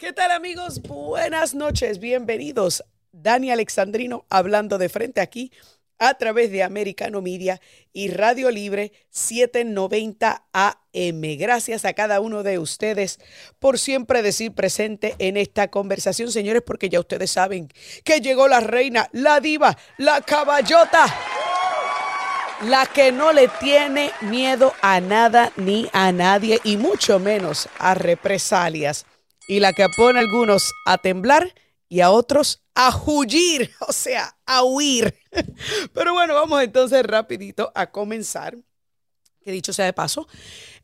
¿Qué tal amigos? Buenas noches, bienvenidos. Dani Alexandrino hablando de frente aquí a través de Americano Media y Radio Libre 790 AM. Gracias a cada uno de ustedes por siempre decir presente en esta conversación, señores, porque ya ustedes saben que llegó la reina, la diva, la caballota. La que no le tiene miedo a nada ni a nadie y mucho menos a represalias. Y la que pone a algunos a temblar y a otros a huir, o sea, a huir. Pero bueno, vamos entonces rapidito a comenzar. Que dicho sea de paso,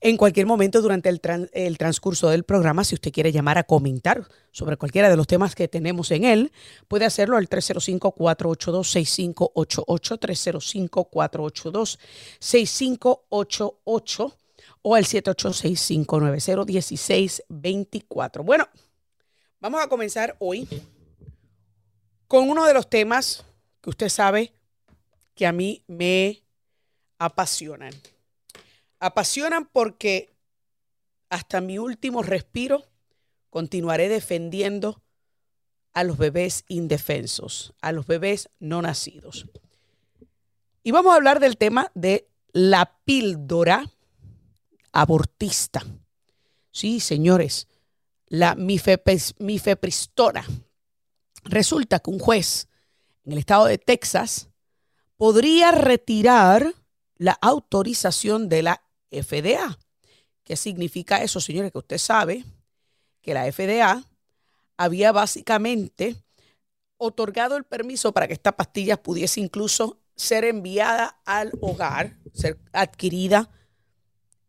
en cualquier momento durante el, el, transcurso del programa, si usted quiere llamar a comentar sobre cualquiera de los temas que tenemos en él, puede hacerlo al 305-482-6588, 305-482-6588 o al 786-590-1624. Bueno, vamos a comenzar hoy con uno de los temas que usted sabe que a mí me apasionan. Apasionan porque hasta mi último respiro continuaré defendiendo a los bebés indefensos, a los bebés no nacidos. Y vamos a hablar del tema de la píldora abortista. Sí, señores, la mifepristona. Resulta que un juez en el estado de Texas podría retirar la autorización de la FDA. ¿Qué significa eso, señores? Que usted sabe que la FDA había básicamente otorgado el permiso para que esta pastilla pudiese incluso ser enviada al hogar, ser adquirida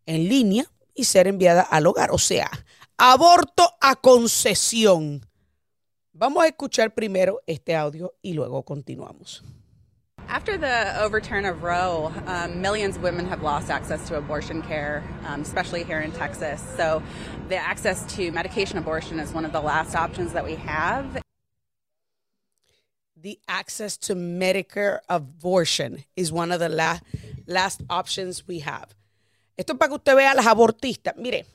en línea y ser enviada al hogar. O sea, aborto a concesión. Vamos a escuchar primero este audio y luego continuamos. After the overturn of Roe, um, millions of women have lost access to abortion care, um, especially here in Texas. So, the access to medication abortion is one of the last options that we have. The access to Medicare abortion is one of the la last options we have. Esto es para que usted vea a las abortistas. Mire,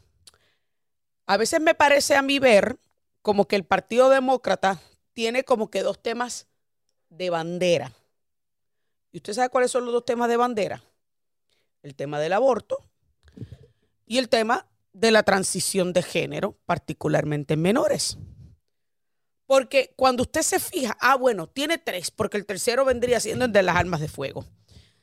a veces me parece a mí ver como que el Partido Demócrata tiene como que dos temas de bandera. ¿Y usted sabe cuáles son los dos temas de bandera? El tema del aborto y el tema de la transición de género, particularmente en menores. Porque cuando usted se fija, ah, bueno, tiene tres, porque el tercero vendría siendo el de las armas de fuego.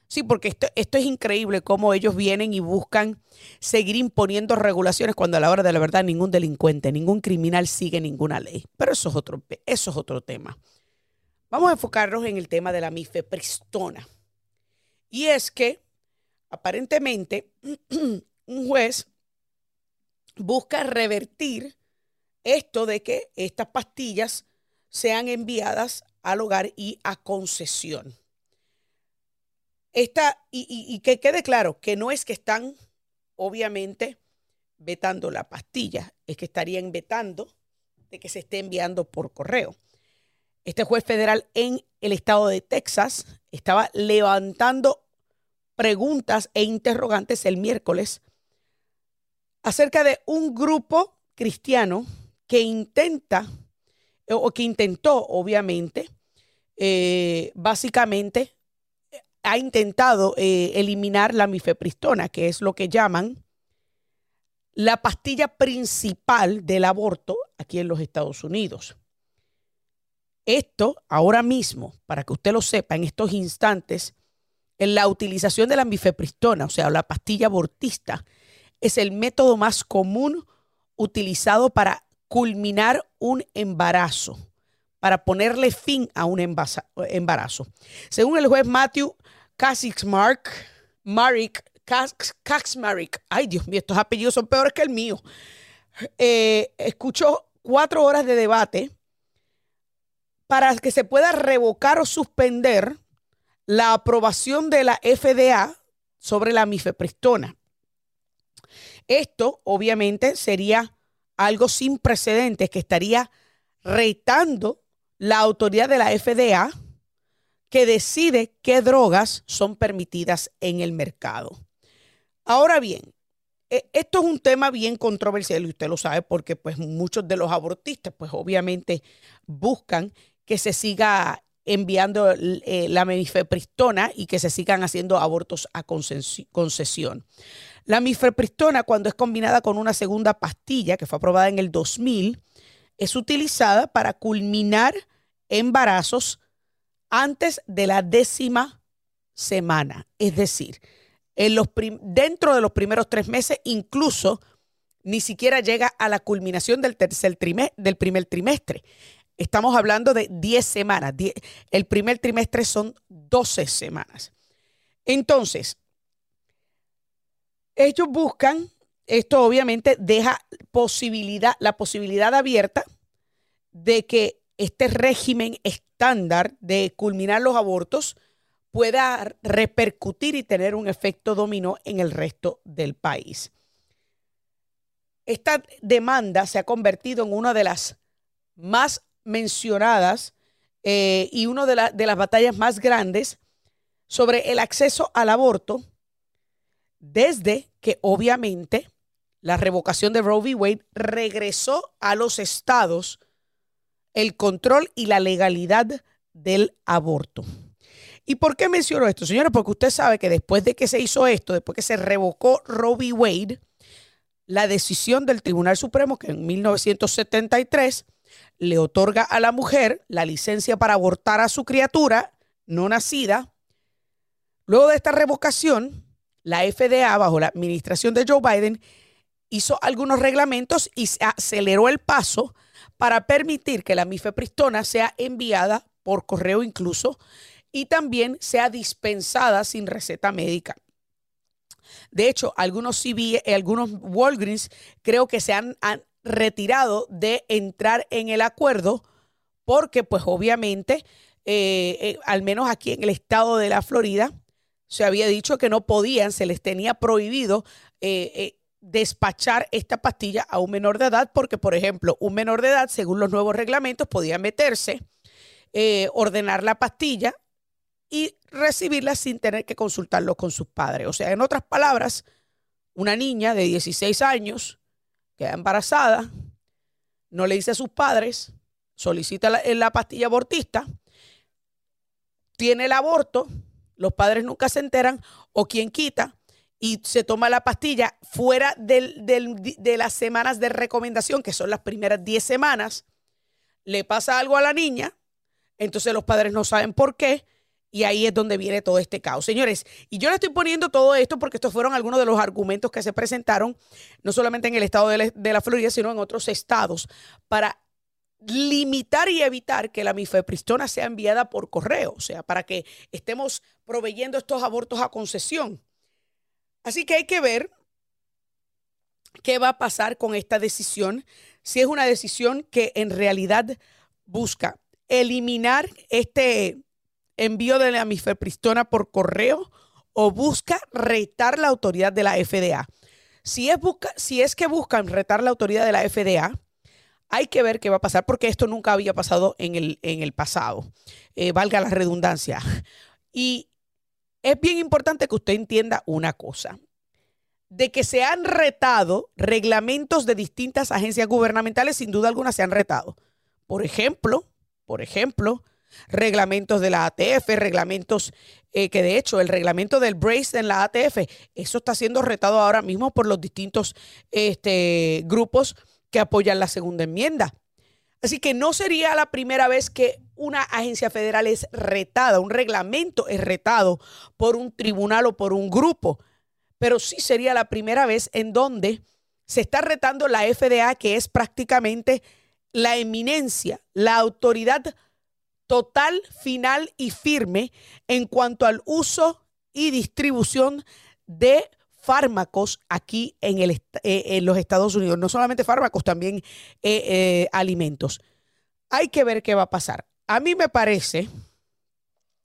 Sí, porque esto, esto es increíble cómo ellos vienen y buscan seguir imponiendo regulaciones cuando a la hora de la verdad ningún delincuente, ningún criminal sigue ninguna ley. Pero eso es otro, eso es otro tema. Vamos a enfocarnos en el tema de la mifepristona. Y es que aparentemente un juez busca revertir esto de que estas pastillas sean enviadas al hogar y a concesión. Esta, y, que quede claro que no es que están, obviamente, vetando la pastilla, es que estarían vetando de que se esté enviando por correo. Este juez federal en el estado de Texas estaba levantando preguntas e interrogantes el miércoles acerca de un grupo cristiano que intenta, o que intentó, obviamente, eh, básicamente ha intentado eh, eliminar la mifepristona, que es lo que llaman la pastilla principal del aborto aquí en los Estados Unidos. Esto ahora mismo, para que usted lo sepa, en estos instantes, en la utilización de la mifepristona, o sea, la pastilla abortista, es el método más común utilizado para culminar un embarazo, para ponerle fin a un embarazo. Según el juez Matthew Kaczmarek, Marik, Kaczmarek, ay Dios mío, estos apellidos son peores que el mío, eh, escuchó cuatro horas de debate para que se pueda revocar o suspender la aprobación de la FDA sobre la mifepristona. Esto obviamente sería algo sin precedentes que estaría retando la autoridad de la FDA que decide qué drogas son permitidas en el mercado. Ahora bien, e, esto es un tema bien controversial y usted lo sabe porque pues muchos de los abortistas pues obviamente buscan que se siga enviando eh, la mifepristona y que se sigan haciendo abortos a concesión. La mifepristona, cuando es combinada con una segunda pastilla que fue aprobada en el 2000, es utilizada para culminar embarazos antes de la décima semana. Es decir, dentro de los primeros tres meses, incluso ni siquiera llega a la culminación del primer trimestre. Estamos hablando de 10 semanas. el primer trimestre son 12 semanas. Entonces, ellos buscan, esto obviamente deja posibilidad, la posibilidad abierta de que este régimen estándar de culminar los abortos pueda repercutir y tener un efecto dominó en el resto del país. Esta demanda se ha convertido en una de las más mencionadas eh, y una de, de las batallas más grandes sobre el acceso al aborto desde que obviamente la revocación de Roe v. Wade regresó a los estados el control y la legalidad del aborto. ¿Y por qué menciono esto, señores? Porque usted sabe que después de que se hizo esto, después que se revocó Roe v. Wade, la decisión del Tribunal Supremo, que en 1973 le otorga a la mujer la licencia para abortar a su criatura no nacida. Luego de esta revocación, la FDA, bajo la administración de Joe Biden, hizo algunos reglamentos y se aceleró el paso para permitir que la mifepristona sea enviada por correo incluso y también sea dispensada sin receta médica. De hecho, algunos CB, algunos Walgreens creo que se han, retirado de entrar en el acuerdo porque pues obviamente, eh, eh, al menos aquí en el estado de la Florida, se había dicho que no podían, se les tenía prohibido eh, despachar esta pastilla a un menor de edad porque, por ejemplo, un menor de edad, según los nuevos reglamentos, podía meterse, ordenar la pastilla y recibirla sin tener que consultarlo con sus padres. O sea, en otras palabras, una niña de 16 años queda embarazada, no le dice a sus padres, solicita la, pastilla abortista, tiene el aborto, los padres nunca se enteran, o quien quita, y se toma la pastilla fuera de las semanas de recomendación, que son las primeras 10 semanas, le pasa algo a la niña, entonces los padres no saben por qué, y ahí es donde viene todo este caos. Señores, y yo le estoy poniendo todo esto porque estos fueron algunos de los argumentos que se presentaron, no solamente en el estado de la, Florida, sino en otros estados, para limitar y evitar que la mifepristona sea enviada por correo, o sea, para que estemos proveyendo estos abortos a concesión. Así que hay que ver qué va a pasar con esta decisión, si es una decisión que en realidad busca eliminar este envío de la mifepristona por correo o busca retar la autoridad de la FDA. Si es, busca, si es que buscan retar la autoridad de la FDA, hay que ver qué va a pasar porque esto nunca había pasado en el, en el pasado, eh, valga la redundancia. Y es bien importante que usted entienda una cosa, de que se han retado reglamentos de distintas agencias gubernamentales, sin duda alguna se han retado. Por ejemplo, por ejemplo, reglamentos de la ATF, reglamentos eh, que de hecho el reglamento del brace en la ATF, eso está siendo retado ahora mismo por los distintos este, grupos que apoyan la segunda enmienda. Así que no sería la primera vez que una agencia federal es retada, un reglamento es retado por un tribunal o por un grupo, pero sí sería la primera vez en donde se está retando la FDA, que es prácticamente la eminencia, la autoridad total, final y firme en cuanto al uso y distribución de fármacos aquí en, el, eh, los Estados Unidos. No solamente fármacos, también eh, eh, alimentos. Hay que ver qué va a pasar. A mí me parece,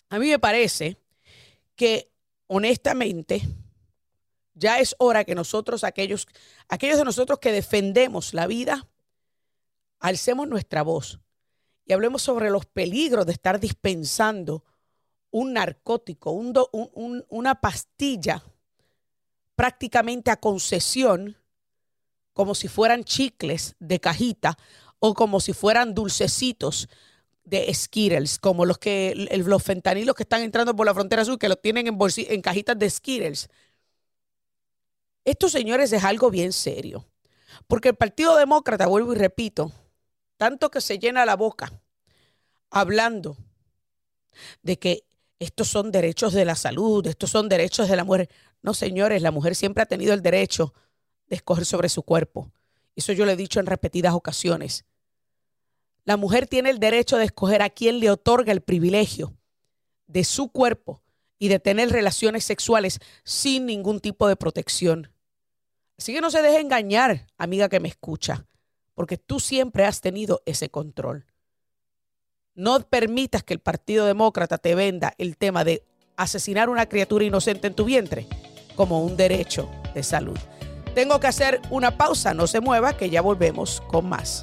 a mí me parece que honestamente ya es hora que nosotros, aquellos, aquellos de nosotros que defendemos la vida, alcemos nuestra voz y hablemos sobre los peligros de estar dispensando un narcótico, una pastilla prácticamente a concesión, como si fueran chicles de cajita o como si fueran dulcecitos de Skittles, como los que los fentanilos que están entrando por la frontera sur, que los tienen en, en cajitas de Skittles. Esto, señores, es algo bien serio. Porque el Partido Demócrata, vuelvo y repito, tanto que se llena la boca hablando de que estos son derechos de la salud, estos son derechos de la mujer. No, señores, la mujer siempre ha tenido el derecho de escoger sobre su cuerpo. Eso yo lo he dicho en repetidas ocasiones. La mujer tiene el derecho de escoger a quién le otorga el privilegio de su cuerpo y de tener relaciones sexuales sin ningún tipo de protección. Así que no se deje engañar, amiga que me escucha, porque tú siempre has tenido ese control. No permitas que el Partido Demócrata te venda el tema de asesinar una criatura inocente en tu vientre como un derecho de salud. Tengo que hacer una pausa, no se mueva, que ya volvemos con más.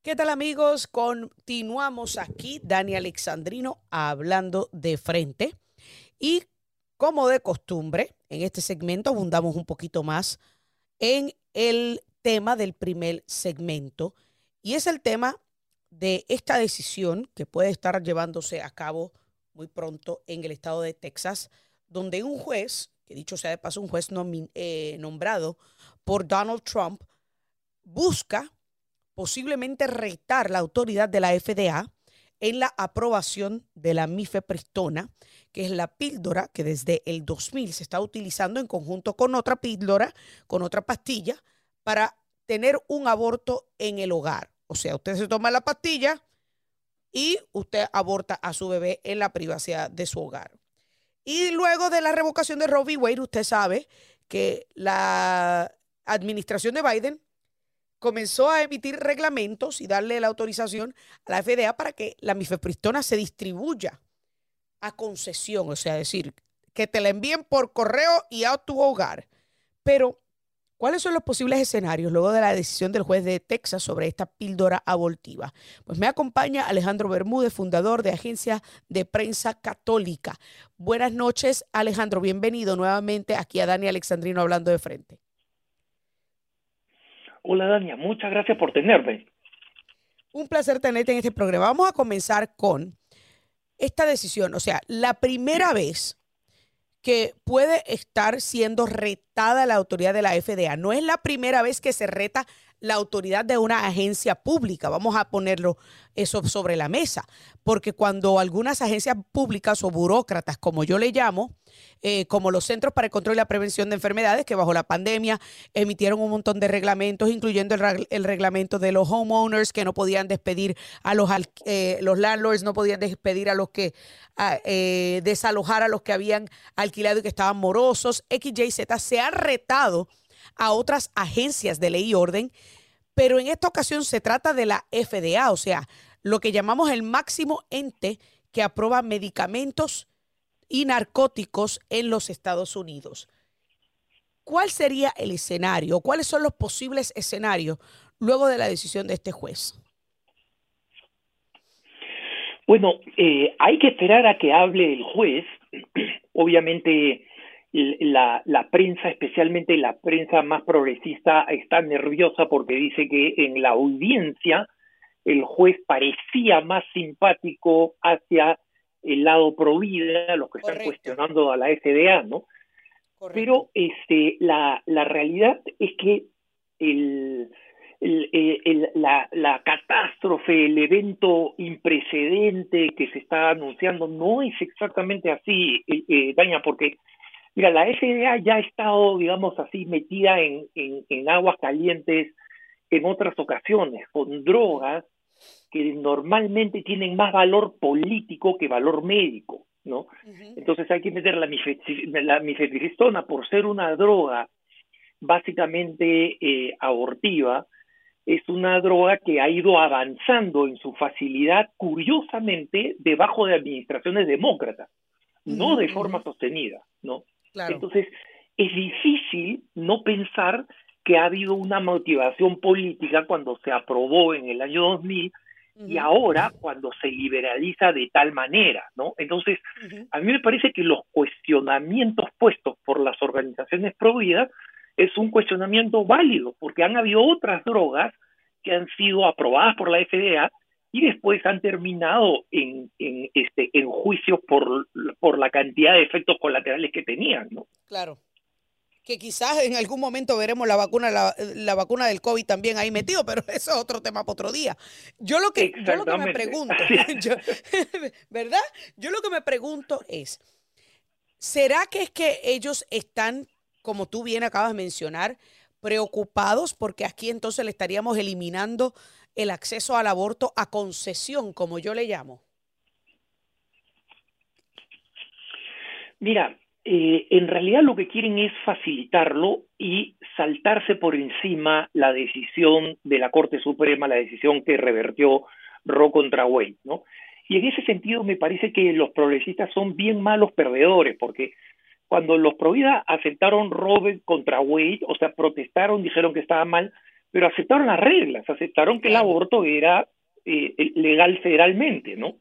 ¿Qué tal amigos? Continuamos aquí, Dani Alexandrino, hablando de frente. Y como de costumbre, en este segmento abundamos un poquito más en el tema del primer segmento. Y es el tema de esta decisión que puede estar llevándose a cabo muy pronto en el estado de Texas, donde un juez, que dicho sea de paso, un juez eh, nombrado por Donald Trump, busca posiblemente retar la autoridad de la FDA en la aprobación de la mifepristona, que es la píldora que desde el 2000 se está utilizando en conjunto con otra píldora, con otra pastilla, para tener un aborto en el hogar. O sea, usted se toma la pastilla, y usted aborta a su bebé en la privacidad de su hogar. Y luego de la revocación de v. Wade, usted sabe que la administración de Biden comenzó a emitir reglamentos y darle la autorización a la FDA para que la mifepristona se distribuya a concesión, o sea, decir, que te la envíen por correo y a tu hogar. Pero ¿Cuáles son los posibles escenarios luego de la decisión del juez de Texas sobre esta píldora abortiva? Pues me acompaña Alejandro Bermúdez, fundador de Agencia de Prensa Católica. Buenas noches, Alejandro. Bienvenido nuevamente aquí a Dani Alexandrino hablando de frente. Hola, Dania. Muchas gracias por tenerme. Un placer tenerte en este programa. Vamos a comenzar con esta decisión. O sea, la primera vez que puede estar siendo retada la autoridad de la FDA. No es la primera vez que se reta la autoridad de una agencia pública. Vamos a ponerlo eso sobre la mesa, porque cuando algunas agencias públicas o burócratas, como yo le llamo, eh, como los Centros para el Control y la Prevención de Enfermedades, que bajo la pandemia emitieron un montón de reglamentos, incluyendo el, reglamento de los homeowners que no podían despedir a los, eh, los landlords, no podían despedir a los que, eh, desalojar a los que habían alquilado y que estaban morosos. XYZ se ha retado a otras agencias de ley y orden, pero en esta ocasión se trata de la FDA, o sea, lo que llamamos el máximo ente que aprueba medicamentos y narcóticos en los Estados Unidos. ¿Cuál sería el escenario? ¿Cuáles son los posibles escenarios luego de la decisión de este juez? Bueno, eh, hay que esperar a que hable el juez. Obviamente la, la prensa, especialmente la prensa más progresista, está nerviosa porque dice que en la audiencia el juez parecía más simpático hacia el lado pro vida, los que están cuestionando a la FDA, ¿no? Pero este, la, la realidad es que el, el, la, la, catástrofe, el evento imprecedente que se está anunciando no es exactamente así, eh, eh, Daña, porque mira, la FDA ya ha estado, digamos así, metida en, en, en aguas calientes en otras ocasiones, con drogas que normalmente tienen más valor político que valor médico, ¿no? Entonces hay que meter la, mifepristona por ser una droga básicamente eh, abortiva, es una droga que ha ido avanzando en su facilidad curiosamente debajo de administraciones demócratas, no de forma sostenida, ¿no? Entonces, es difícil no pensar que ha habido una motivación política cuando se aprobó en el año 2000 y ahora cuando se liberaliza de tal manera, ¿no? Entonces, a mí me parece que los cuestionamientos puestos por las organizaciones prohibidas es un cuestionamiento válido, porque han habido otras drogas que han sido aprobadas por la FDA y después han terminado en, en, este, en juicios por, por la cantidad de efectos colaterales que tenían, ¿no? Claro. Que quizás en algún momento veremos la vacuna, la, vacuna del COVID también ahí metido, pero eso es otro tema para otro día. Yo lo que, yo lo que me pregunto, ¿verdad? Yo lo que me pregunto es, ¿será que es que ellos están como tú bien acabas de mencionar, preocupados porque aquí entonces le estaríamos eliminando el acceso al aborto a concesión, como yo le llamo? Mira, eh, en realidad lo que quieren es facilitarlo y saltarse por encima la decisión de la Corte Suprema, la decisión que revertió Roe contra Wade, ¿no? Y en ese sentido me parece que los progresistas son bien malos perdedores, porque cuando los Provida aceptaron Roe contra Wade, o sea, protestaron, dijeron que estaba mal, pero aceptaron las reglas, aceptaron que el aborto era eh, legal federalmente, ¿no?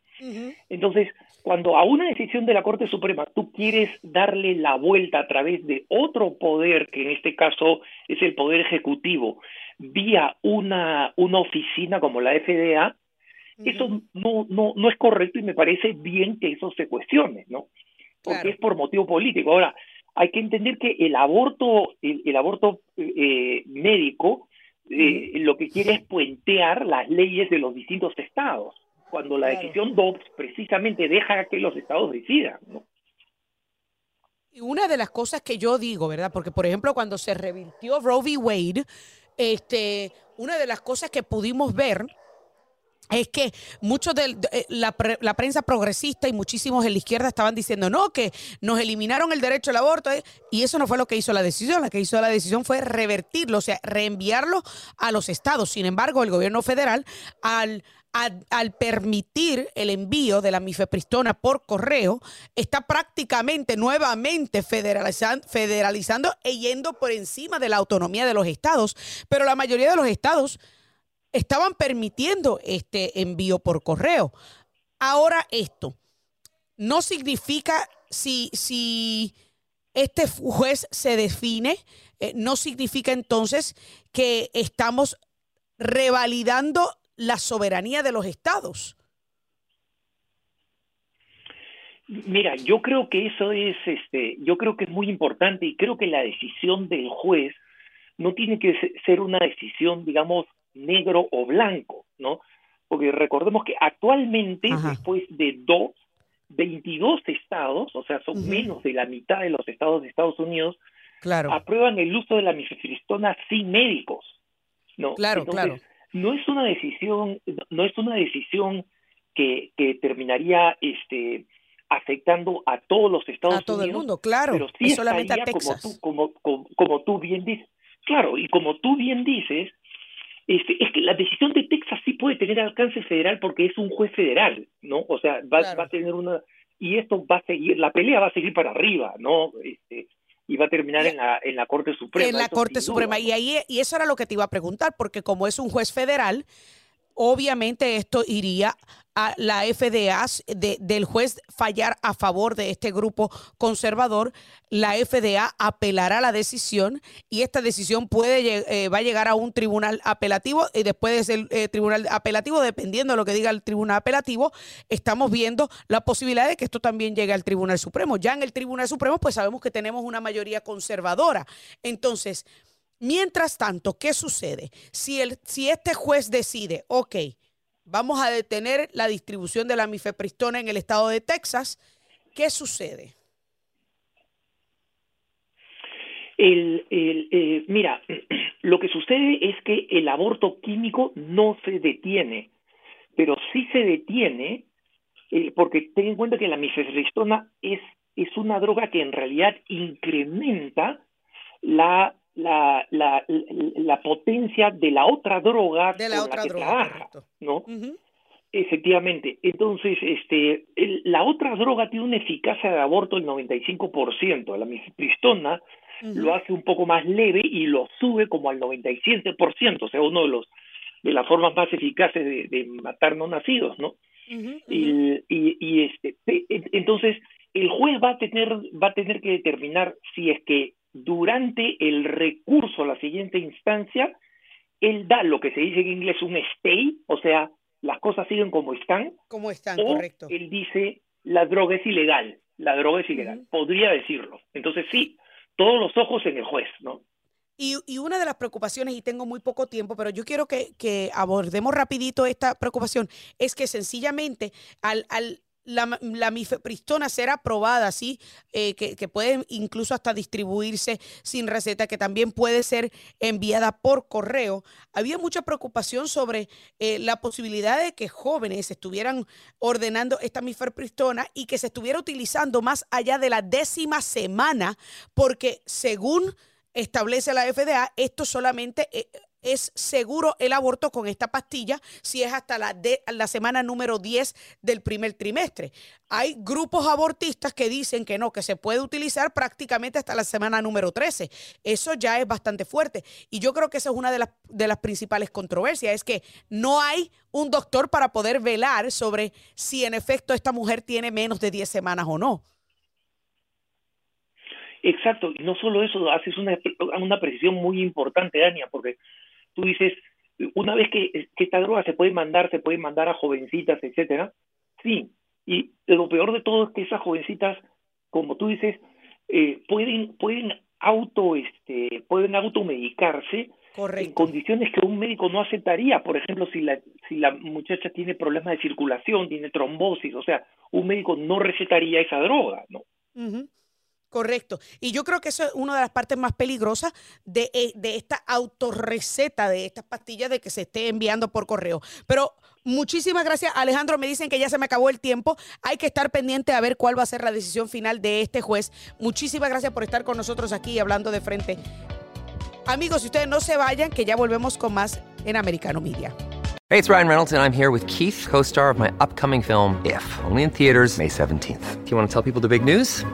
Entonces, cuando a una decisión de la Corte Suprema tú quieres darle la vuelta a través de otro poder, que en este caso es el poder ejecutivo, vía una, una oficina como la FDA, eso no, no, no es correcto y me parece bien que eso se cuestione, ¿no? porque es por motivo político. Ahora, hay que entender que el aborto, el, aborto eh, médico, eh, lo que quiere es puentear las leyes de los distintos estados, cuando la decisión Dobbs precisamente deja que los estados decidan, ¿no? Y una de las cosas que yo digo, ¿verdad? Porque, por ejemplo, cuando se revirtió Roe v. Wade, este, una de las cosas que pudimos ver es que muchos de eh, la, prensa progresista y muchísimos en la izquierda estaban diciendo no, que nos eliminaron el derecho al aborto eh, y eso no fue lo que hizo la decisión, la que hizo la decisión fue revertirlo, o sea, reenviarlo a los estados. Sin embargo, el gobierno federal al, permitir el envío de la mifepristona por correo, está prácticamente nuevamente federalizando e yendo por encima de la autonomía de los estados, pero la mayoría de los estados estaban permitiendo este envío por correo. Ahora esto no significa si, si este juez se define, eh, no significa entonces que estamos revalidando la soberanía de los estados. Mira, yo creo que eso es, este, yo creo que es muy importante y creo que la decisión del juez no tiene que ser una decisión, digamos, negro o blanco, ¿no? Porque recordemos que actualmente, después de dos, 22 estados, o sea, son menos de la mitad de los estados de Estados Unidos, claro. aprueban el uso de la mifepristona sin médicos, ¿no? Claro, claro. No es una decisión, no es una decisión que, que terminaría, este, afectando a todos los Estados Unidos. A todo el mundo, claro. Pero sí solamente a Texas. Como tú, como, como, tú bien dices, claro, y como tú bien dices, este, es que la decisión de Texas sí puede tener alcance federal porque es un juez federal, ¿no? O sea, va, va a tener una... Y esto va a seguir, la pelea va a seguir para arriba, ¿no? Este, y va a terminar en la, en la Corte Suprema. En la Corte Suprema. Y ahí y eso era lo que te iba a preguntar, porque como es un juez federal, obviamente esto iría a la FDA del juez fallar a favor de este grupo conservador, la FDA apelará la decisión y esta decisión puede eh, va a llegar a un tribunal apelativo y después de eh, tribunal apelativo, dependiendo de lo que diga el tribunal apelativo, estamos viendo la posibilidad de que esto también llegue al Tribunal Supremo. Ya en el Tribunal Supremo, pues sabemos que tenemos una mayoría conservadora. Entonces, mientras tanto, ¿qué sucede? Si, el, si este juez decide, ok, vamos a detener la distribución de la mifepristona en el estado de Texas. ¿Qué sucede? El, eh, mira, lo que sucede es que el aborto químico no se detiene, pero sí se detiene eh, porque ten en cuenta que la mifepristona es, es una droga que en realidad incrementa la la, la, la, potencia de la otra droga de la otra droga, ¿no? Efectivamente. Entonces, este, la otra droga tiene una eficacia de aborto del 95%. La mifepristona lo hace un poco más leve y lo sube como al 97%, o sea, uno de los de las formas más eficaces de, matar no nacidos, ¿no? y, y, y, este, entonces el juez va a tener va a tener que determinar si es que durante el recurso a la siguiente instancia, él da lo que se dice en inglés un stay, o sea, las cosas siguen como están. Como están, correcto. Él dice, la droga es ilegal, la droga es ilegal. Podría decirlo. Entonces sí, todos los ojos en el juez, ¿no? Y, y, una de las preocupaciones, y tengo muy poco tiempo, pero yo quiero que, que abordemos rapidito esta preocupación, es que sencillamente al, al la, la mifepristona ser aprobada, ¿sí? Eh, que, que, puede incluso hasta distribuirse sin receta, que también puede ser enviada por correo. Había mucha preocupación sobre eh, la posibilidad de que jóvenes estuvieran ordenando esta mifepristona y que se estuviera utilizando más allá de la décima semana, porque según establece la FDA, esto solamente eh, es seguro el aborto con esta pastilla si es hasta la, de, la semana número 10 del primer trimestre. Hay grupos abortistas que dicen que no, que se puede utilizar prácticamente hasta la semana número 13. Eso ya es bastante fuerte. Y yo creo que esa es una de las, de las principales controversias, es que no hay un doctor para poder velar sobre si en efecto esta mujer tiene menos de 10 semanas o no. Exacto, y no solo eso, haces una, una precisión muy importante, Dania, porque tú dices, una vez que, esta droga se puede mandar, se puede mandar a jovencitas, etcétera, sí, y lo peor de todo es que esas jovencitas, como tú dices, eh, pueden, pueden auto, este, pueden automedicarse en condiciones que un médico no aceptaría. Por ejemplo, si la, si la muchacha tiene problemas de circulación, tiene trombosis, o sea, un médico no recetaría esa droga, ¿no? Correcto. Y yo creo que eso es una de las partes más peligrosas de, eh, de esta autorreceta de estas pastillas de que se esté enviando por correo. Pero muchísimas gracias, Alejandro. Me dicen que ya se me acabó el tiempo. Hay que estar pendiente a ver cuál va a ser la decisión final de este juez. Muchísimas gracias por estar con nosotros aquí hablando de frente. Amigos, si ustedes no se vayan, que ya volvemos con más en Americano Media. Hey, it's Ryan Reynolds, and I'm here with Keith, co star of my upcoming film, If, only in theaters, May 17th. Do you want to tell people the big news?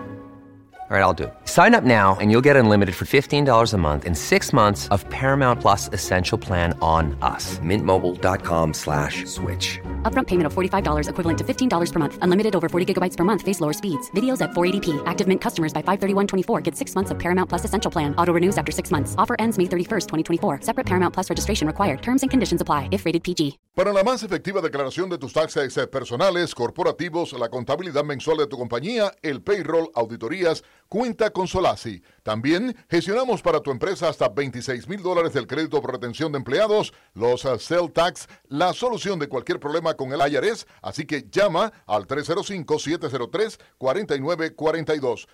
All right, I'll do it. Sign up now and you'll get unlimited for $15 a month in six months of Paramount Plus Essential Plan on us. Mintmobile.com slash switch. Upfront payment of $45 equivalent to $15 per month. Unlimited over 40 gigabytes per month. Face lower speeds. Videos at 480p. Active Mint customers by 531.24 get six months of Paramount Plus Essential Plan. Auto renews after six months. Offer ends May 31st, 2024. Separate Paramount Plus registration required. Terms and conditions apply if rated PG. Para la más efectiva declaración de tus taxes personales, corporativos, la contabilidad mensual de tu compañía, el payroll, auditorías, cuenta con Solasi. También gestionamos para tu empresa hasta 26 mil dólares del crédito por retención de empleados, los uh, Cell Tax, la solución de cualquier problema con el IRS. Así que llama al 305-703-4942.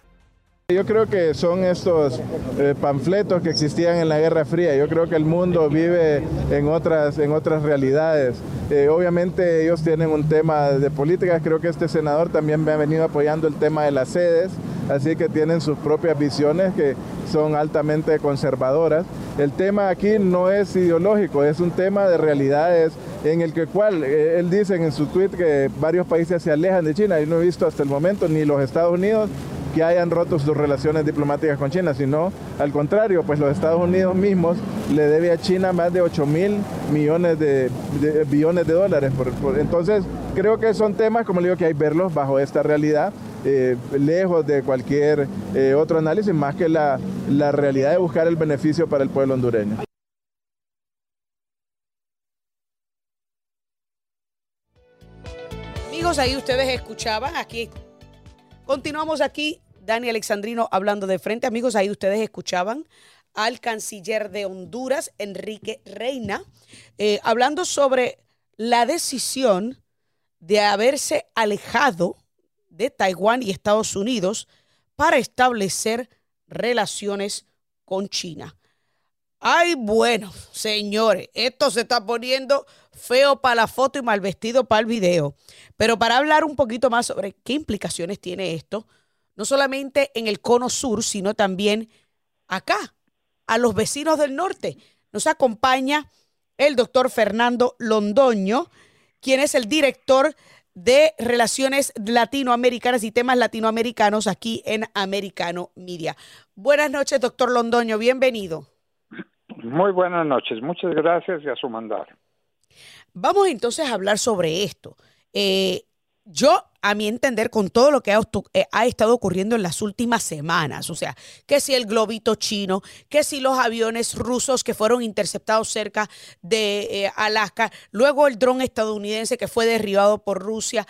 Yo creo que son estos eh, panfletos que existían en la Guerra Fría. Yo creo que el mundo vive en otras, en otras realidades. Eh, obviamente ellos tienen un tema de política. Creo que este senador también me ha venido apoyando el tema de las sedes. Así que tienen sus propias visiones que son altamente conservadoras. El tema aquí no es ideológico, es un tema de realidades en el que cual eh, él dice en su tweet que varios países se alejan de China. Yo no he visto hasta el momento ni los Estados Unidos que hayan roto sus relaciones diplomáticas con China, sino al contrario, pues los Estados Unidos mismos le debe a China más de 8 mil millones de, billones de dólares. entonces, creo que son temas, como le digo, que hay verlos bajo esta realidad. Eh, lejos de cualquier eh, otro análisis, más que la, la realidad de buscar el beneficio para el pueblo hondureño. Amigos, ahí ustedes escuchaban aquí. Continuamos aquí, Dani Alexandrino hablando de frente. Amigos, ahí ustedes escuchaban al canciller de Honduras, Enrique Reina, eh, hablando sobre la decisión de haberse alejado de Taiwán y Estados Unidos para establecer relaciones con China. Ay, bueno, señores, esto se está poniendo feo para la foto y mal vestido para el video. Pero para hablar un poquito más sobre qué implicaciones tiene esto, no solamente en el cono sur, sino también acá, a los vecinos del norte, nos acompaña el doctor Fernando Londoño, quien es el director de Relaciones Latinoamericanas y temas latinoamericanos aquí en Americano Media. Buenas noches, doctor Londoño, bienvenido. Muy buenas noches, muchas gracias y a su mandar. Vamos entonces a hablar sobre esto. Eh, yo, a mi entender, con todo lo que eh, ha, estado ocurriendo en las últimas semanas, o sea, que si el globito chino, que si los aviones rusos que fueron interceptados cerca de eh, Alaska, luego el dron estadounidense que fue derribado por Rusia,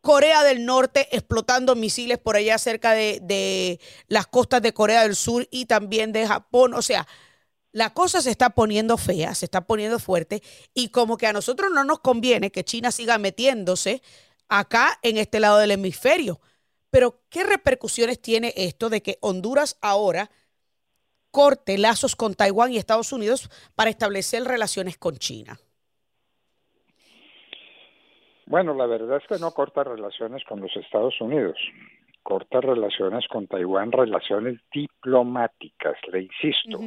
Corea del Norte explotando misiles por allá cerca de, de las costas de Corea del Sur y también de Japón, o sea, la cosa se está poniendo fea, se está poniendo fuerte y como que a nosotros no nos conviene que China siga metiéndose acá en este lado del hemisferio. Pero, ¿qué repercusiones tiene esto de que Honduras ahora corte lazos con Taiwán y Estados Unidos para establecer relaciones con China? Bueno, la verdad es que no corta relaciones con los Estados Unidos, corta relaciones con Taiwán, relaciones diplomáticas, le insisto.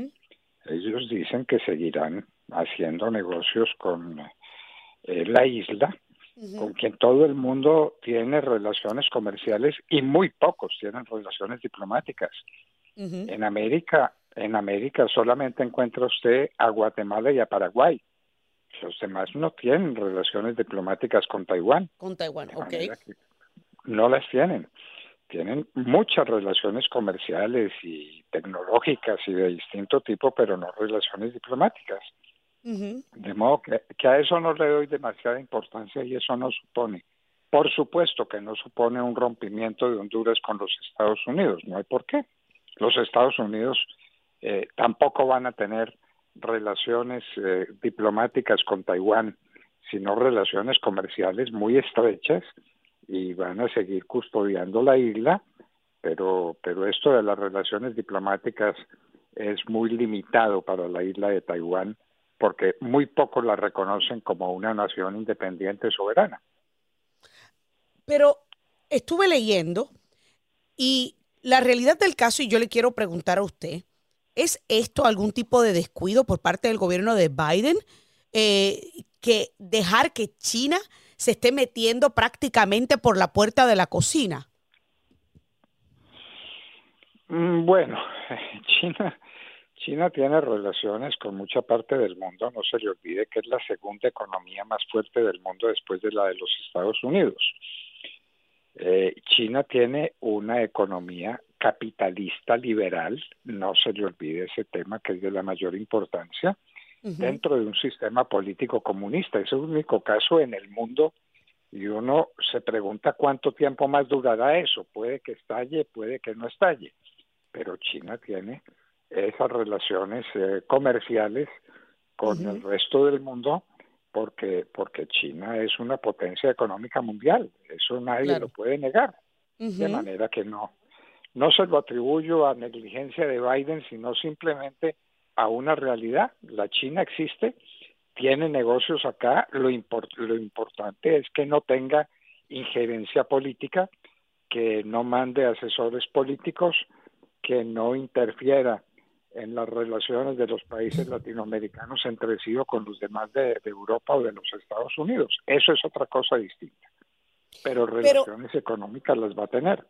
Ellos dicen que seguirán haciendo negocios con eh, la isla, con quien todo el mundo tiene relaciones comerciales y muy pocos tienen relaciones diplomáticas. En América, en América solamente encuentra usted a Guatemala y a Paraguay. Los demás no tienen relaciones diplomáticas con Taiwán. Con Taiwán, ok. No las tienen tienen muchas relaciones comerciales y tecnológicas y de distinto tipo, pero no relaciones diplomáticas. De modo que, que, a eso no le doy demasiada importancia y eso no supone, por supuesto que no supone un rompimiento de Honduras con los Estados Unidos, no hay por qué. Los Estados Unidos eh, tampoco van a tener relaciones eh, diplomáticas con Taiwán, sino relaciones comerciales muy estrechas y van a seguir custodiando la isla, pero, pero esto de las relaciones diplomáticas es muy limitado para la isla de Taiwán porque muy pocos la reconocen como una nación independiente soberana. Pero estuve leyendo y la realidad del caso, y yo le quiero preguntar a usted, ¿es esto algún tipo de descuido por parte del gobierno de Biden? Eh, que dejar que China se esté metiendo prácticamente por la puerta de la cocina? Mm, bueno, China, China tiene relaciones con mucha parte del mundo. No se le olvide que es la segunda economía más fuerte del mundo después de la de los Estados Unidos. Eh, China tiene una economía capitalista liberal, no se le olvide ese tema que es de la mayor importancia dentro de un sistema político comunista. Es el único caso en el mundo y uno se pregunta cuánto tiempo más durará eso. Puede que estalle, puede que no estalle, pero China tiene esas relaciones eh, comerciales con el resto del mundo porque porque China es una potencia económica mundial. Eso nadie lo puede negar. De manera que no no se lo atribuyo a negligencia de Biden, sino simplemente a una realidad. La China existe, tiene negocios acá, lo, lo importante es que no tenga injerencia política, que no mande asesores políticos, que no interfiera en las relaciones de los países latinoamericanos entre sí o con los demás de, Europa o de los Estados Unidos. Eso es otra cosa distinta. Pero relaciones económicas las va a tener.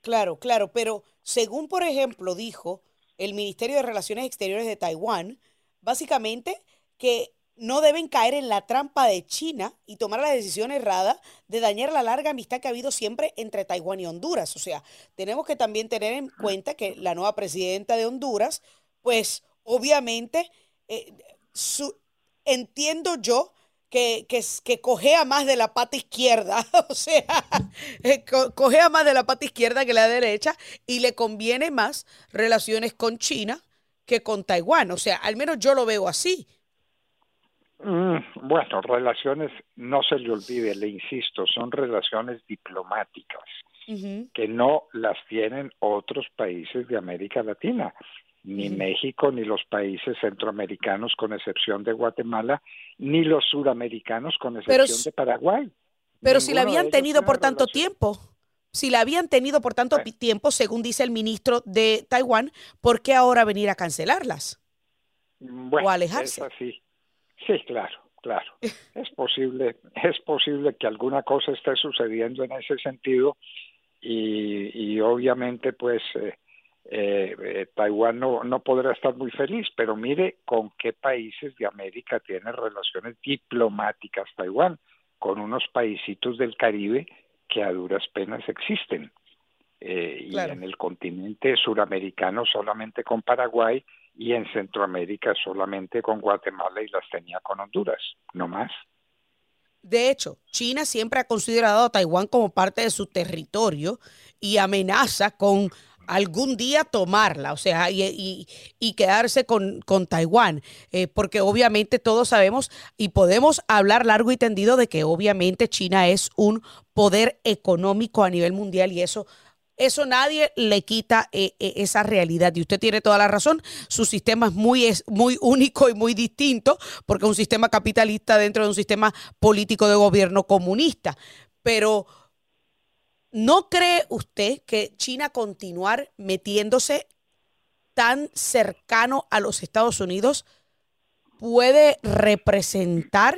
Claro, claro, pero según, por ejemplo, dijo el Ministerio de Relaciones Exteriores de Taiwán, básicamente que no deben caer en la trampa de China y tomar la decisión errada de dañar la larga amistad que ha habido siempre entre Taiwán y Honduras. O sea, tenemos que también tener en cuenta que la nueva presidenta de Honduras, pues obviamente, eh, su, entiendo yo que, que, que, cojea más de la pata izquierda, o sea, eh, cojea más de la pata izquierda que la derecha y le conviene más relaciones con China que con Taiwán. O sea, al menos yo lo veo así. Mm, bueno, relaciones, no se le olvide, le insisto, son relaciones diplomáticas que no las tienen otros países de América Latina, ni México, ni los países centroamericanos, con excepción de Guatemala, ni los suramericanos, con excepción de Paraguay. Pero si la habían tenido por tanto tiempo, si la habían tenido por tanto tiempo, según dice el ministro de Taiwán, ¿por qué ahora venir a cancelarlas? Bueno, o alejarse. Sí, claro, claro. Es posible, es posible que alguna cosa esté sucediendo en ese sentido y, y obviamente pues eh, eh, Taiwán no, no podrá estar muy feliz, pero mire con qué países de América tiene relaciones diplomáticas Taiwán, con unos paisitos del Caribe que a duras penas existen. Eh, y en el continente suramericano solamente con Paraguay y en Centroamérica solamente con Guatemala y las tenía con Honduras, no más. De hecho, China siempre ha considerado a Taiwán como parte de su territorio y amenaza con algún día tomarla, o sea, y, quedarse con, con Taiwán, eh, porque obviamente todos sabemos y podemos hablar largo y tendido de que obviamente China es un poder económico a nivel mundial y eso eso nadie le quita eh, eh, esa realidad. Y usted tiene toda la razón. Su sistema es muy, es muy único y muy distinto porque es un sistema capitalista dentro de un sistema político de gobierno comunista. Pero ¿no cree usted que China continuar metiéndose tan cercano a los Estados Unidos puede representar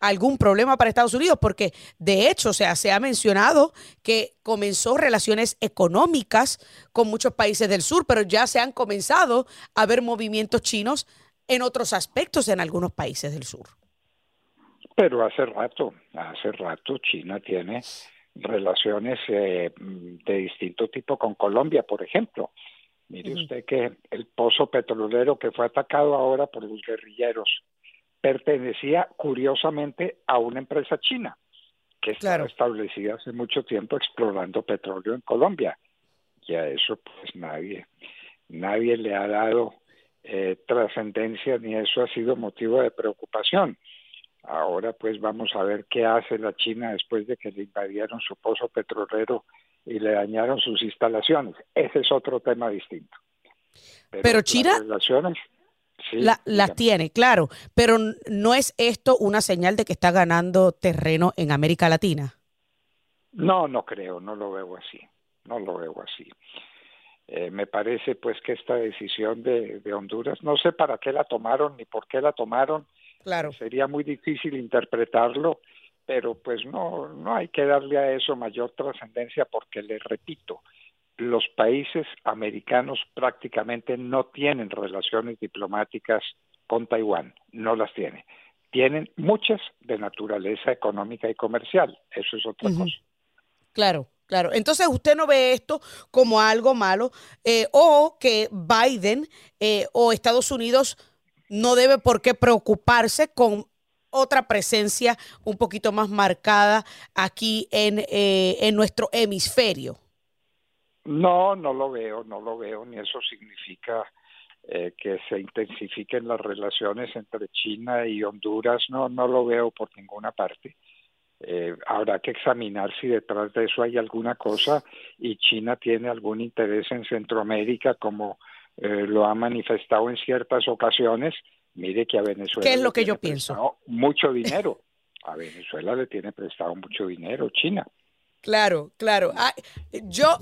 algún problema para Estados Unidos, porque de hecho, o sea, se ha mencionado que comenzó relaciones económicas con muchos países del sur, pero ya se han comenzado a ver movimientos chinos en otros aspectos en algunos países del sur. Pero hace rato, hace rato China tiene relaciones eh, de distinto tipo con Colombia, por ejemplo. Mire usted que el pozo petrolero que fue atacado ahora por los guerrilleros pertenecía curiosamente a una empresa china que estaba establecida hace mucho tiempo explorando petróleo en Colombia. Y a eso pues nadie, nadie le ha dado eh, trascendencia ni eso ha sido motivo de preocupación. Ahora pues vamos a ver qué hace la China después de que le invadieron su pozo petrolero y le dañaron sus instalaciones. Ese es otro tema distinto. Pero, China... Relaciones, las tiene, claro, pero ¿no es esto una señal de que está ganando terreno en América Latina? No, no creo, no lo veo así, no lo veo así. Eh, me parece pues que esta decisión de, Honduras, no sé para qué la tomaron ni por qué la tomaron, claro. sería muy difícil interpretarlo, pero pues no, no hay que darle a eso mayor trascendencia porque le repito, los países americanos prácticamente no tienen relaciones diplomáticas con Taiwán, no las tienen. Tienen muchas de naturaleza económica y comercial, eso es otra cosa. Claro, claro. Entonces usted no ve esto como algo malo eh, o que Biden eh, o Estados Unidos no debe por qué preocuparse con otra presencia un poquito más marcada aquí en, eh, en nuestro hemisferio. No, no lo veo, no lo veo, ni eso significa eh, que se intensifiquen las relaciones entre China y Honduras, no, no lo veo por ninguna parte. Eh, habrá que examinar si detrás de eso hay alguna cosa y China tiene algún interés en Centroamérica, como eh, lo ha manifestado en ciertas ocasiones. Mire que a Venezuela. ¿Qué es lo que yo pienso? Mucho dinero. A Venezuela le tiene prestado mucho dinero China. Claro, claro. Ah, yo,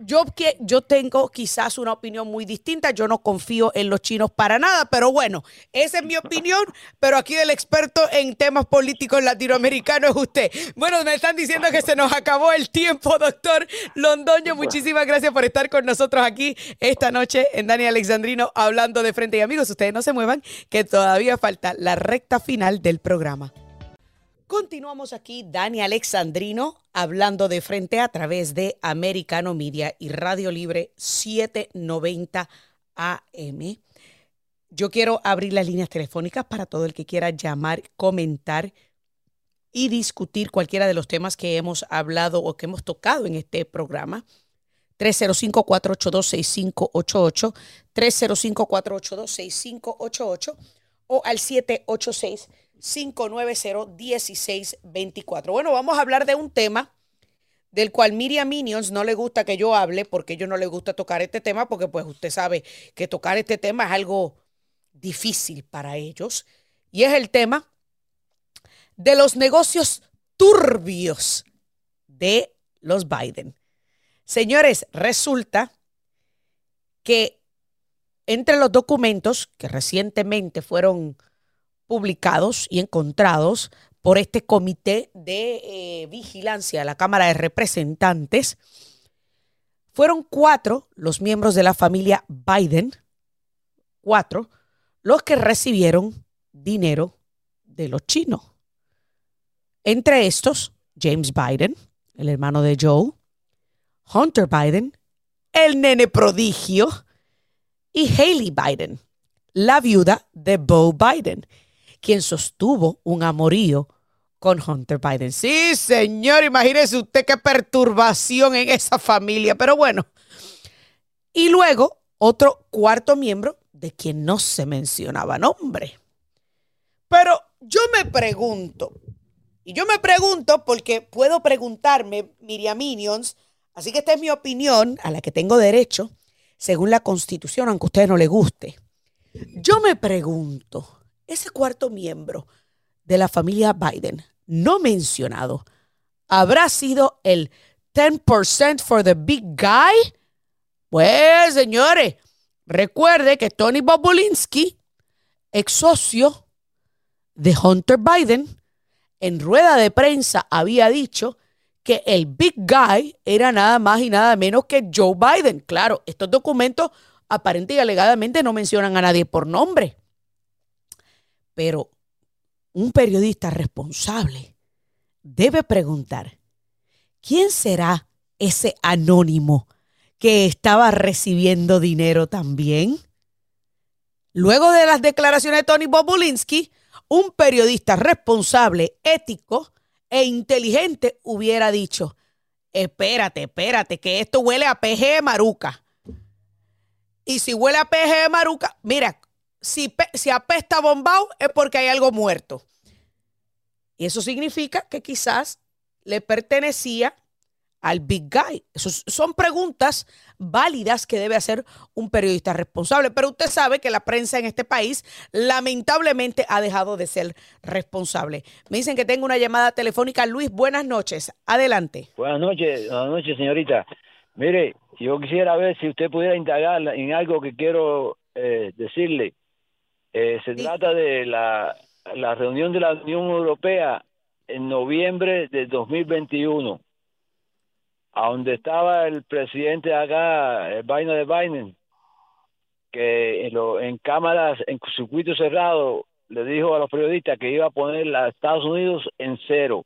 yo, que, yo tengo quizás una opinión muy distinta. Yo no confío en los chinos para nada, pero bueno, esa es mi opinión. Pero aquí el experto en temas políticos latinoamericanos es usted. Bueno, me están diciendo que se nos acabó el tiempo, doctor Londoño. Muchísimas gracias por estar con nosotros aquí esta noche en Dani Alexandrino hablando de frente. Y amigos, ustedes no se muevan, que todavía falta la recta final del programa. Continuamos aquí, Dani Alexandrino, hablando de frente a través de Americano Media y Radio Libre 790 AM. Yo quiero abrir las líneas telefónicas para todo el que quiera llamar, comentar y discutir cualquiera de los temas que hemos hablado o que hemos tocado en este programa. 305-482-6588, 305-482-6588 o al 786 590-1624. Bueno, vamos a hablar de un tema del cual Miriam Minions no le gusta que yo hable porque yo no le gusta tocar este tema porque pues usted sabe que tocar este tema es algo difícil para ellos y es el tema de los negocios turbios de los Biden. Señores, resulta que entre los documentos que recientemente fueron publicados y encontrados por este comité de eh, vigilancia de la Cámara de Representantes, fueron cuatro los miembros de la familia Biden, cuatro, los que recibieron dinero de los chinos. Entre estos, James Biden, el hermano de Joe, Hunter Biden, el nene prodigio, y Haley Biden, la viuda de Bo Biden quien sostuvo un amorío con Hunter Biden. Sí, señor, imagínese usted qué perturbación en esa familia, pero bueno. Y luego otro cuarto miembro de quien no se mencionaba nombre. Pero yo me pregunto, y yo me pregunto porque puedo preguntarme, Miriam Minions, así que esta es mi opinión a la que tengo derecho, según la constitución, aunque a usted no le guste. Yo me pregunto, ese cuarto miembro de la familia Biden no mencionado habrá sido el 10% for the big guy. Pues, señores, recuerde que Tony Bobulinski, ex socio de Hunter Biden, en rueda de prensa había dicho que el big guy era nada más y nada menos que Joe Biden. Claro, estos documentos aparentemente y alegadamente no mencionan a nadie por nombre. Pero un periodista responsable debe preguntar, ¿quién será ese anónimo que estaba recibiendo dinero también? Luego de las declaraciones de Tony Bobulinski, un periodista responsable, ético e inteligente hubiera dicho, espérate, espérate, que esto huele a PG Maruca. Y si huele a PG Maruca, mira, si, apesta bombao es porque hay algo muerto. Y eso significa que quizás le pertenecía al big guy. son preguntas válidas que debe hacer un periodista responsable. Pero usted sabe que la prensa en este país lamentablemente ha dejado de ser responsable. Me dicen que tengo una llamada telefónica. Luis, buenas noches. Adelante. Buenas noches, buenas noches, señorita. Mire, yo quisiera ver si usted pudiera indagar en algo que quiero eh, decirle. Eh, se trata de la, la reunión de la Unión Europea en noviembre de 2021, a donde estaba el presidente acá, el Biden de Biden, que en, lo, en cámaras, en circuito cerrado, le dijo a los periodistas que iba a poner a Estados Unidos en cero.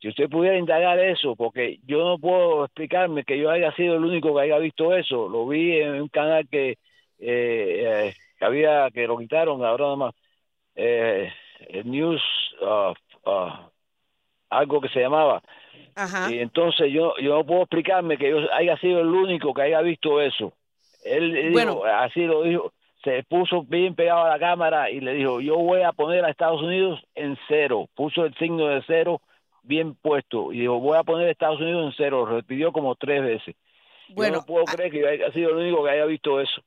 Si usted pudiera indagar eso, porque yo no puedo explicarme que yo haya sido el único que haya visto eso, lo vi en un canal que eh, eh que había que lo quitaron ahora nada más. Eh, el news uh, uh, algo que se llamaba. Y entonces yo yo no puedo explicarme que yo haya sido el único que haya visto eso. Él bueno. así lo dijo se puso bien pegado a la cámara y le dijo yo voy a poner a Estados Unidos en cero puso el signo de cero bien puesto y dijo voy a poner a Estados Unidos en cero repitió como tres veces. Bueno, yo no puedo creer que haya sido el único que haya visto eso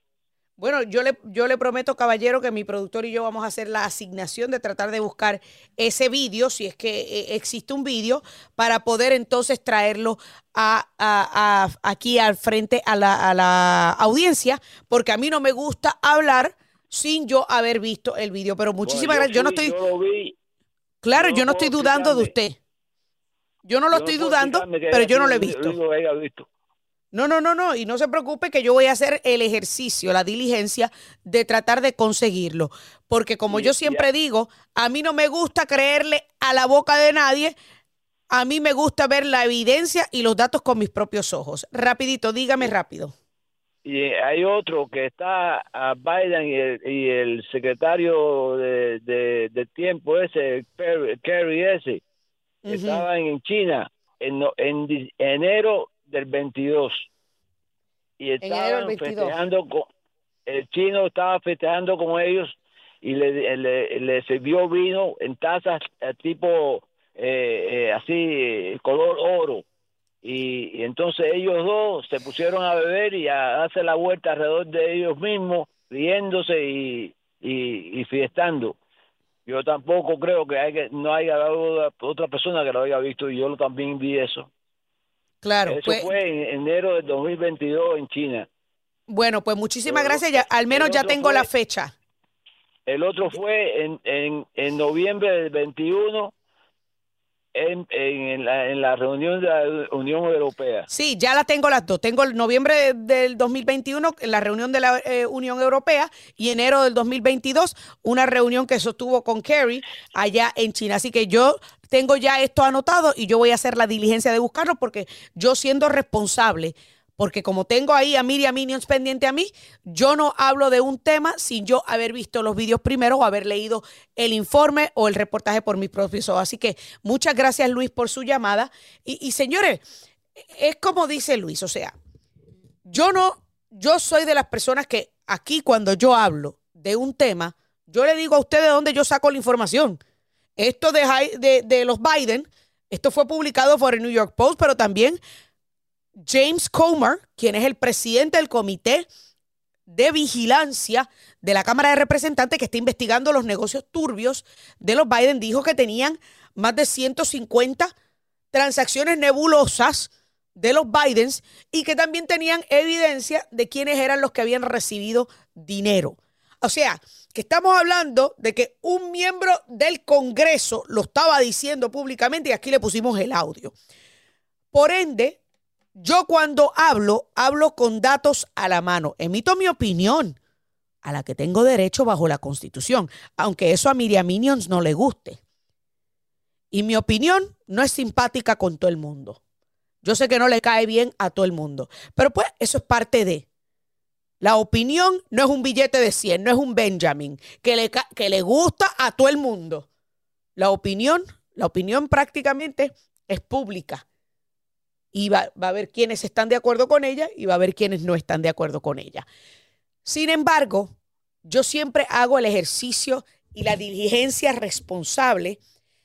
Bueno, yo le, yo le prometo, caballero, que mi productor y yo vamos a hacer la asignación de tratar de buscar ese vídeo, si es que eh, existe un vídeo, para poder entonces traerlo a, a- a- aquí al frente a la, a la audiencia, porque a mí no me gusta hablar sin yo haber visto el vídeo. Pero muchísimas Bueno, gracias. Yo no estoy, Yo lo vi. claro, yo yo no estoy dudando de usted. Yo no lo Yo estoy dudando, pero yo no lo he visto. único que haya visto. No, no, no, no. Y no se preocupe que yo voy a hacer el ejercicio, la diligencia de tratar de conseguirlo. Porque como yo siempre digo, a mí no me gusta creerle a la boca de nadie. A mí me gusta ver la evidencia y los datos con mis propios ojos. Rapidito, dígame rápido. Y eh, hay otro que está a Biden y el, y el secretario de, de, de tiempo ese, Kerry, ese, Ujú. estaban en China en, en enero del 22 y estaban 22. festejando con el chino estaba festejando con ellos y le, le, le sirvió vino en tazas eh, tipo eh, eh, así color oro y, y entonces ellos dos se pusieron a beber y a darse la vuelta alrededor de ellos mismos riéndose y, y, y fiestando yo tampoco creo que, hay que no haya dado otra persona que lo haya visto y yo también vi eso. Claro, eso pues, fue en enero del 2022 en China. bueno, pues muchísimas Pero gracias. Ya, al menos ya tengo la fecha. El otro fue en, en, en noviembre del 21 en, en, la, en la reunión de la Unión Europea. Sí, ya la tengo las dos. Tengo el noviembre de- del 2021, la reunión de la eh, Unión Europea, y enero del 2022, una reunión que sostuvo con Kerry allá en China. Así que yo tengo ya esto anotado y yo voy a hacer la diligencia de buscarlo porque yo siendo responsable, porque como tengo ahí a Miriam Minions pendiente a mí, yo no hablo de un tema sin yo haber visto los vídeos primero o haber leído el informe o el reportaje por mis propios ojos. Así que muchas gracias Luis por su llamada. Y, señores, es como dice Luis, o sea, yo no, yo soy de las personas que aquí cuando yo hablo de un tema, yo le digo a ustedes de dónde yo saco la información. Esto de, de, de los Biden, esto fue publicado por el New York Post, pero también James Comer, quien es el presidente del comité de vigilancia de la Cámara de Representantes que está investigando los negocios turbios de los Biden, dijo que tenían más de 150 transacciones nebulosas de los Bidens y que también tenían evidencia de quiénes eran los que habían recibido dinero. O sea, que estamos hablando de que un miembro del Congreso lo estaba diciendo públicamente y aquí le pusimos el audio. Por ende, yo cuando hablo, hablo con datos a la mano. Emito mi opinión a la que tengo derecho bajo la Constitución, aunque eso a Miriam Minions no le guste. Y mi opinión no es simpática con todo el mundo. Yo sé que no le cae bien a todo el mundo, pero pues eso es parte de. La opinión no es un billete de 100, no es un Benjamin, que le, que le gusta a todo el mundo. La opinión, la opinión prácticamente es pública. Y va, va a haber quienes están de acuerdo con ella y va a haber quienes no están de acuerdo con ella. Sin embargo, yo siempre hago el ejercicio y la diligencia responsable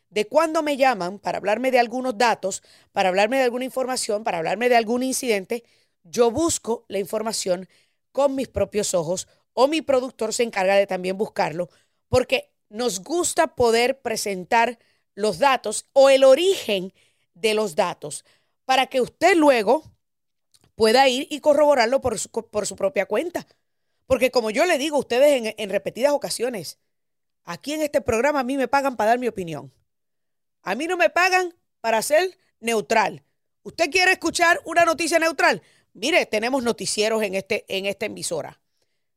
de cuando me llaman para hablarme de algunos datos, para hablarme de alguna información, para hablarme de algún incidente, yo busco la información con mis propios ojos o mi productor se encarga de también buscarlo, porque nos gusta poder presentar los datos o el origen de los datos para que usted luego pueda ir y corroborarlo por su, por su propia cuenta. Porque como yo le digo a ustedes en, en repetidas ocasiones, aquí en este programa a mí me pagan para dar mi opinión. A mí no me pagan para ser neutral. ¿Usted quiere escuchar una noticia neutral? Mire, tenemos noticieros en, este, en esta emisora.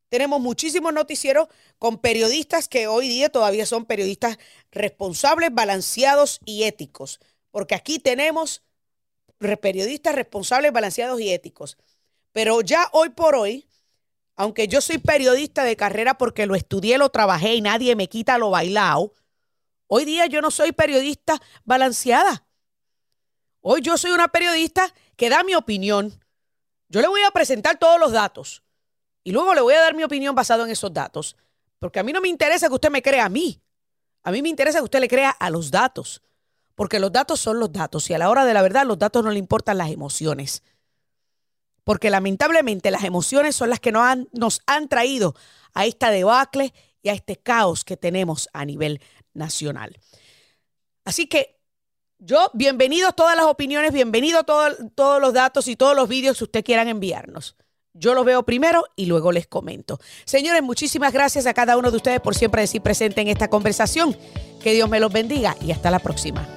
Tenemos muchísimos noticieros con periodistas que hoy día todavía son periodistas responsables, balanceados y éticos. Porque aquí tenemos periodistas responsables, balanceados y éticos. Pero ya hoy por hoy, aunque yo soy periodista de carrera porque lo estudié, lo trabajé y nadie me quita lo bailado, hoy día yo no soy periodista balanceada. Hoy yo soy una periodista que da mi opinión. Yo le voy a presentar todos los datos y luego le voy a dar mi opinión basado en esos datos. Porque a mí no me interesa que usted me crea a mí. A mí me interesa que usted le crea a los datos. Porque los datos son los datos y a la hora de la verdad los datos no le importan las emociones. porque lamentablemente las emociones son las que nos han, nos han traído a esta debacle y a este caos que tenemos a nivel nacional. Así que yo, bienvenidos todas las opiniones, bienvenidos todos los datos y todos los vídeos que usted quieran enviarnos. Yo los veo primero y luego les comento. Señores, muchísimas gracias a cada uno de ustedes por siempre decir presente en esta conversación. Que Dios me los bendiga y hasta la próxima.